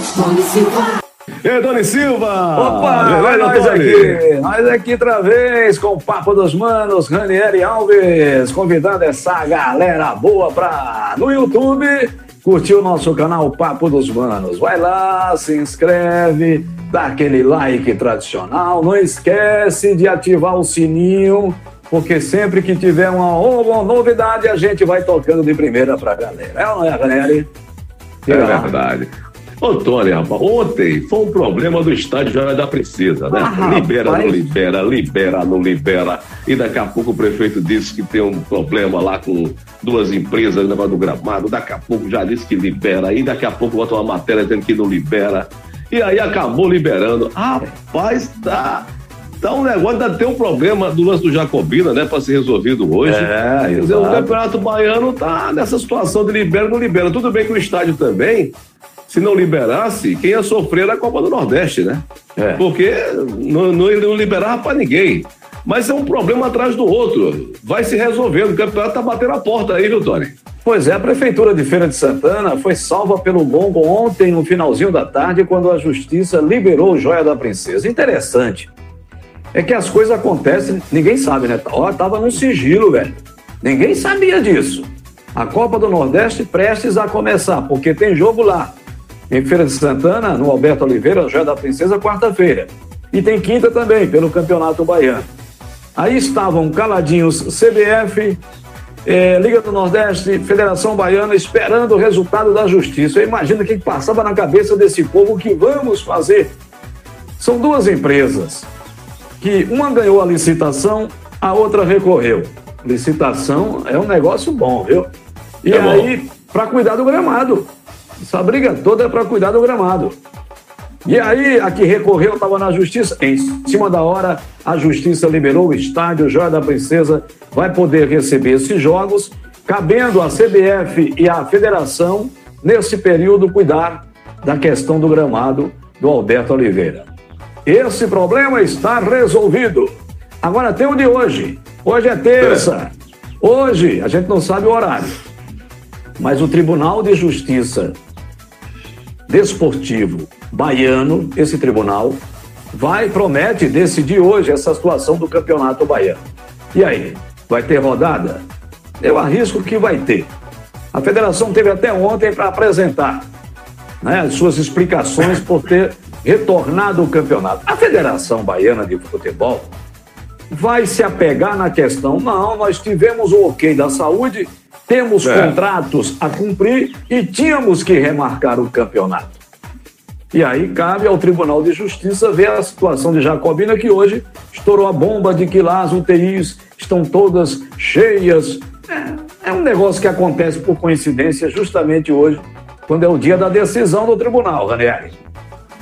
Silva. E Doni Silva! Opa, Beleza, nós Tony? aqui, nós aqui outra vez com o Papo dos Manos, Ranieri Alves, convidando essa galera boa pra, no YouTube, curtir o nosso canal Papo dos Manos. Vai lá, se inscreve, dá aquele like tradicional, não esquece de ativar o sininho, porque sempre que tiver uma, uma novidade, a gente vai tocando de primeira pra galera. É ou não é, Ranieri? É verdade. Ô, Tony, rapaz, ontem foi um problema do estádio Joia da Princesa, né? Ah, libera, rapaz. não libera, libera, não libera. E daqui a pouco o prefeito disse que tem um problema lá com duas empresas no negócio do gramado. Daqui a pouco já disse que libera. E daqui a pouco bota uma matéria dizendo que não libera. E aí acabou liberando. Rapaz, tá. Tá um negócio, ainda tem um problema do lance do Jacobina, né, para ser resolvido hoje. É, Quer dizer, o. Campeonato Baiano tá nessa situação de libera não libera. Tudo bem que o estádio também, se não liberasse, quem ia sofrer era a Copa do Nordeste, né? É. Porque não, não, não liberava para ninguém. Mas é um problema atrás do outro. Vai se resolvendo. O campeonato tá batendo a porta aí, viu, Tony? Pois é, a Prefeitura de Feira de Santana foi salva pelo gongo ontem, no finalzinho da tarde, quando a Justiça liberou o Joia da Princesa. Interessante. É que as coisas acontecem, ninguém sabe, né? Ó, tava num sigilo, velho. Ninguém sabia disso. A Copa do Nordeste prestes a começar, porque tem jogo lá. Em Feira de Santana, no Alberto Oliveira, Joia da Princesa, quarta-feira. E tem quinta também, pelo Campeonato Baiano. Aí estavam caladinhos CBF, eh, Liga do Nordeste, Federação Baiana, esperando o resultado da justiça. Eu imagino o que passava na cabeça desse povo o que vamos fazer. São duas empresas que uma ganhou a licitação, a outra recorreu. Licitação é um negócio bom, viu? E É aí, para cuidar do gramado. Essa briga toda é para cuidar do gramado. E aí, a que recorreu estava na justiça. Em cima da hora, a justiça liberou o estádio. Joia da Princesa vai poder receber esses jogos, cabendo à CBF e à federação, nesse período, cuidar da questão do gramado do Alberto Oliveira. Esse problema está resolvido. Agora tem o de hoje. Hoje é terça. Hoje, a gente não sabe o horário. Mas o Tribunal de Justiça Desportivo Baiano, esse tribunal, vai, promete decidir hoje essa situação do Campeonato Baiano. E aí, vai ter rodada? Eu arrisco que vai ter. A federação teve até ontem para apresentar né, as suas explicações por ter retornado o campeonato. A Federação Baiana de Futebol vai se apegar na questão, não, nós tivemos o ok da saúde, temos É. contratos a cumprir e tínhamos que remarcar o campeonato. E aí cabe ao Tribunal de Justiça ver a situação de Jacobina, que hoje estourou a bomba de que lá as UTIs estão todas cheias. É, é um negócio que acontece por coincidência justamente hoje, quando é o dia da decisão do tribunal, Ranieri.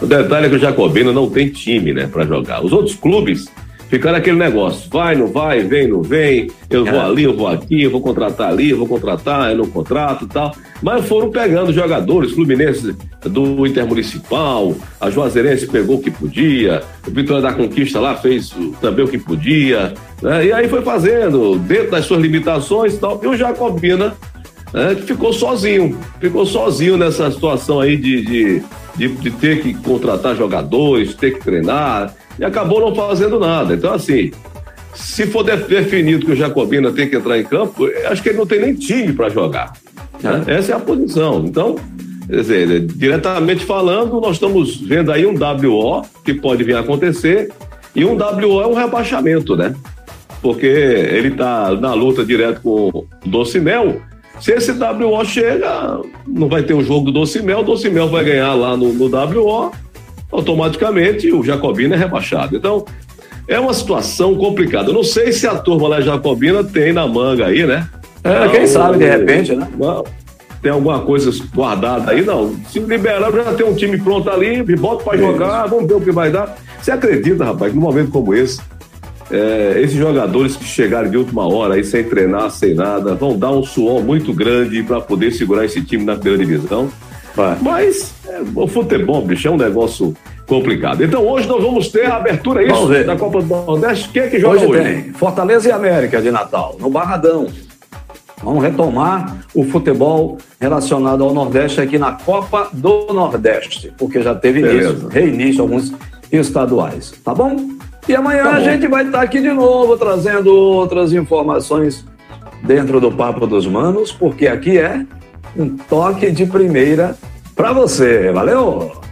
O detalhe é que o Jacobino não tem time, né, para jogar. Os outros clubes ficaram aquele negócio: vai, não vai, vem, não vem, eu vou ali, eu vou aqui, eu vou contratar ali, eu vou contratar, eu não contrato e tal. Mas foram pegando jogadores, Fluminense do Intermunicipal, a Juazeirense pegou o que podia, o Vitória da Conquista lá fez também o que podia, né? e aí foi fazendo, dentro das suas limitações e tal. E o Jacobina né, ficou sozinho, ficou sozinho nessa situação aí de, de, de, de ter que contratar jogadores, ter que treinar, e acabou não fazendo nada. Então, assim, se for de- definido que o Jacobina tem que entrar em campo, eu acho que ele não tem nem time para jogar. né? Essa é a posição. Então, quer dizer, diretamente falando, nós estamos vendo aí um WO que pode vir a acontecer, e um WO é um rebaixamento, né? porque ele está na luta direto com o Docimel. Se esse WO chega, não vai ter o jogo do Docimel, o Docimel vai ganhar lá no, no WO, automaticamente o Jacobina é rebaixado. Então, é uma situação complicada. Eu não sei se a turma lá Jacobina tem na manga aí, né? É, quem Ah, sabe, de repente, né? Tem alguma coisa guardada aí? Não. Se liberar, já tem um time pronto ali, bota para jogar, vamos ver o que vai dar. Você acredita, rapaz, que num momento como esse, é, esses jogadores que chegaram de última hora aí sem treinar, sem nada, vão dar um suor muito grande para poder segurar esse time na primeira divisão. Vai. Mas é, o futebol, bicho, é um negócio complicado. Então hoje nós vamos ter a abertura, é isso, da Copa do Nordeste. Quem é que joga Hoje hoje? tem Fortaleza e América de Natal, no Barradão. Vamos retomar o futebol relacionado ao Nordeste aqui na Copa do Nordeste, porque já teve início, reinício alguns estaduais, tá bom? E amanhã tá bom. a gente vai estar aqui de novo trazendo outras informações dentro do Papo dos Manos, porque aqui é um toque de primeira para você. Valeu!